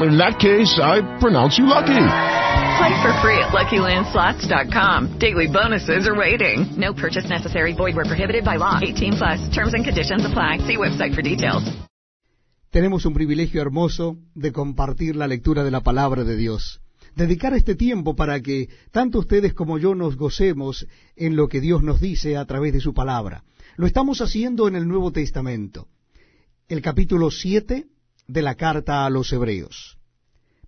In that case, I pronounce you lucky. Play for free at LuckyLandSlots.com. Daily bonuses are waiting. No purchase necessary. Void where prohibited by law. 18 plus. Terms and conditions apply. See website for details. Tenemos un privilegio hermoso de compartir la lectura de la palabra de Dios. Dedicar este tiempo para que tanto ustedes como yo nos gocemos en lo que Dios nos dice a través de su palabra. Lo estamos haciendo en el Nuevo Testamento. El capítulo 7 de la carta a los Hebreos.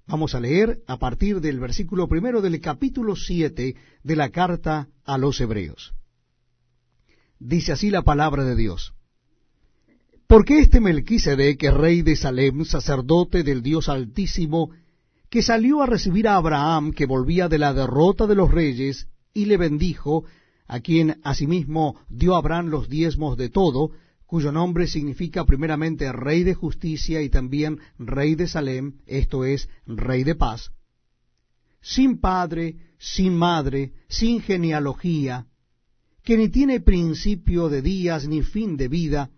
Vamos a leer a partir del versículo primero del capítulo 7 de la carta a los Hebreos. Dice así la palabra de Dios. Porque este Melquisedec, rey de Salem, sacerdote del Dios Altísimo, que salió a recibir a Abraham, que volvía de la derrota de los reyes, y le bendijo, a quien asimismo dio Abraham los diezmos de todo, cuyo nombre significa primeramente Rey de Justicia y también Rey de Salem, esto es, Rey de Paz, sin padre, sin madre, sin genealogía, que ni tiene principio de días ni fin de vida,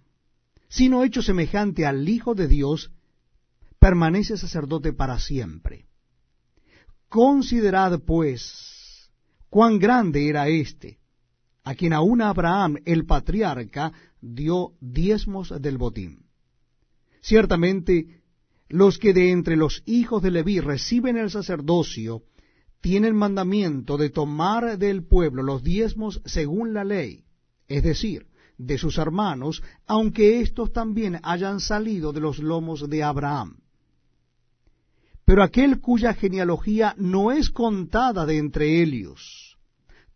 sino hecho semejante al Hijo de Dios, permanece sacerdote para siempre. Considerad, pues, cuán grande era éste, a quien aún Abraham, el patriarca, dio diezmos del botín. Ciertamente, los que de entre los hijos de Leví reciben el sacerdocio, tienen mandamiento de tomar del pueblo los diezmos según la ley, es decir, de sus hermanos, aunque éstos también hayan salido de los lomos de Abraham. Pero aquel cuya genealogía no es contada de entre ellos,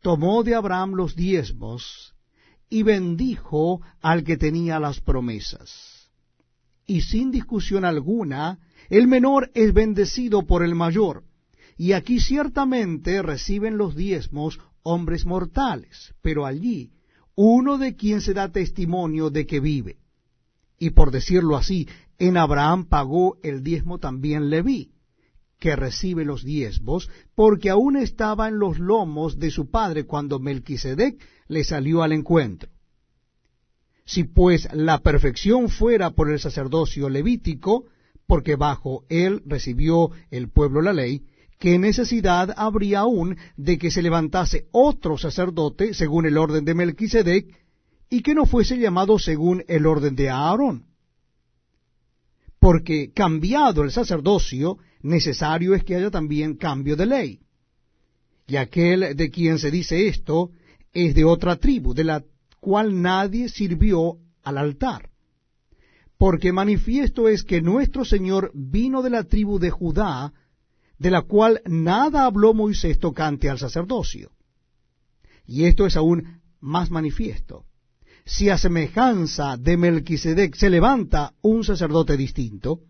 tomó de Abraham los diezmos, y bendijo al que tenía las promesas. Y sin discusión alguna, el menor es bendecido por el mayor, y aquí ciertamente reciben los diezmos hombres mortales, pero allí uno de quien se da testimonio de que vive. Y por decirlo así, en Abraham pagó el diezmo también Leví, que recibe los diezmos, porque aún estaba en los lomos de su padre cuando Melquisedec le salió al encuentro. Si pues la perfección fuera por el sacerdocio levítico, porque bajo él recibió el pueblo la ley, ¿qué necesidad habría aún de que se levantase otro sacerdote según el orden de Melquisedec y que no fuese llamado según el orden de Aarón? Porque cambiado el sacerdocio, necesario es que haya también cambio de ley. Y aquel de quien se dice esto es de otra tribu, de la cual nadie sirvió al altar. Porque manifiesto es que nuestro Señor vino de la tribu de Judá, de la cual nada habló Moisés tocante al sacerdocio. Y esto es aún más manifiesto. Si a semejanza de Melquisedec se levanta un sacerdote distinto,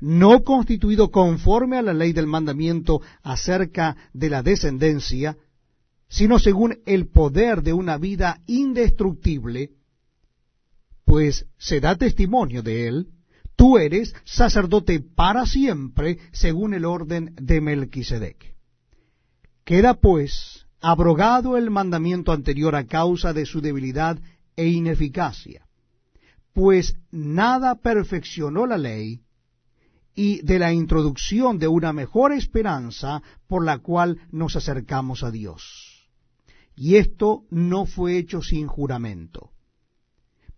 no constituido conforme a la ley del mandamiento acerca de la descendencia, sino según el poder de una vida indestructible, pues se da testimonio de él, tú eres sacerdote para siempre, según el orden de Melquisedec. Queda pues abrogado el mandamiento anterior a causa de su debilidad e ineficacia, pues nada perfeccionó la ley, y de la introducción de una mejor esperanza por la cual nos acercamos a Dios. Y esto no fue hecho sin juramento,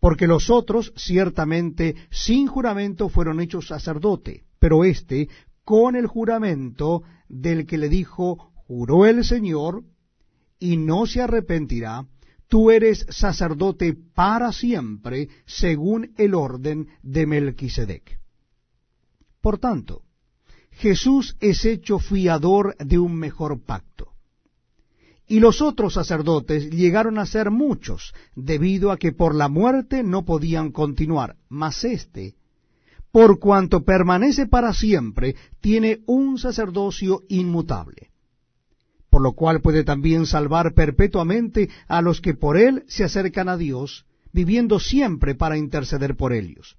porque los otros ciertamente sin juramento fueron hechos sacerdote, pero éste con el juramento del que le dijo, juró el Señor, y no se arrepentirá, tú eres sacerdote para siempre, según el orden de Melquisedec. Por tanto, Jesús es hecho fiador de un mejor pacto. Y los otros sacerdotes llegaron a ser muchos, debido a que por la muerte no podían continuar, mas éste, por cuanto permanece para siempre, tiene un sacerdocio inmutable por lo cual puede también salvar perpetuamente a los que por él se acercan a Dios, viviendo siempre para interceder por ellos.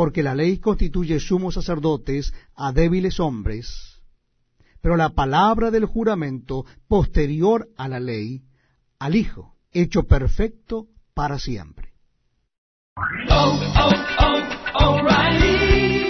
Porque la ley constituye sumos sacerdotes a débiles hombres, pero la palabra del juramento posterior a la ley, al Hijo, hecho perfecto para siempre.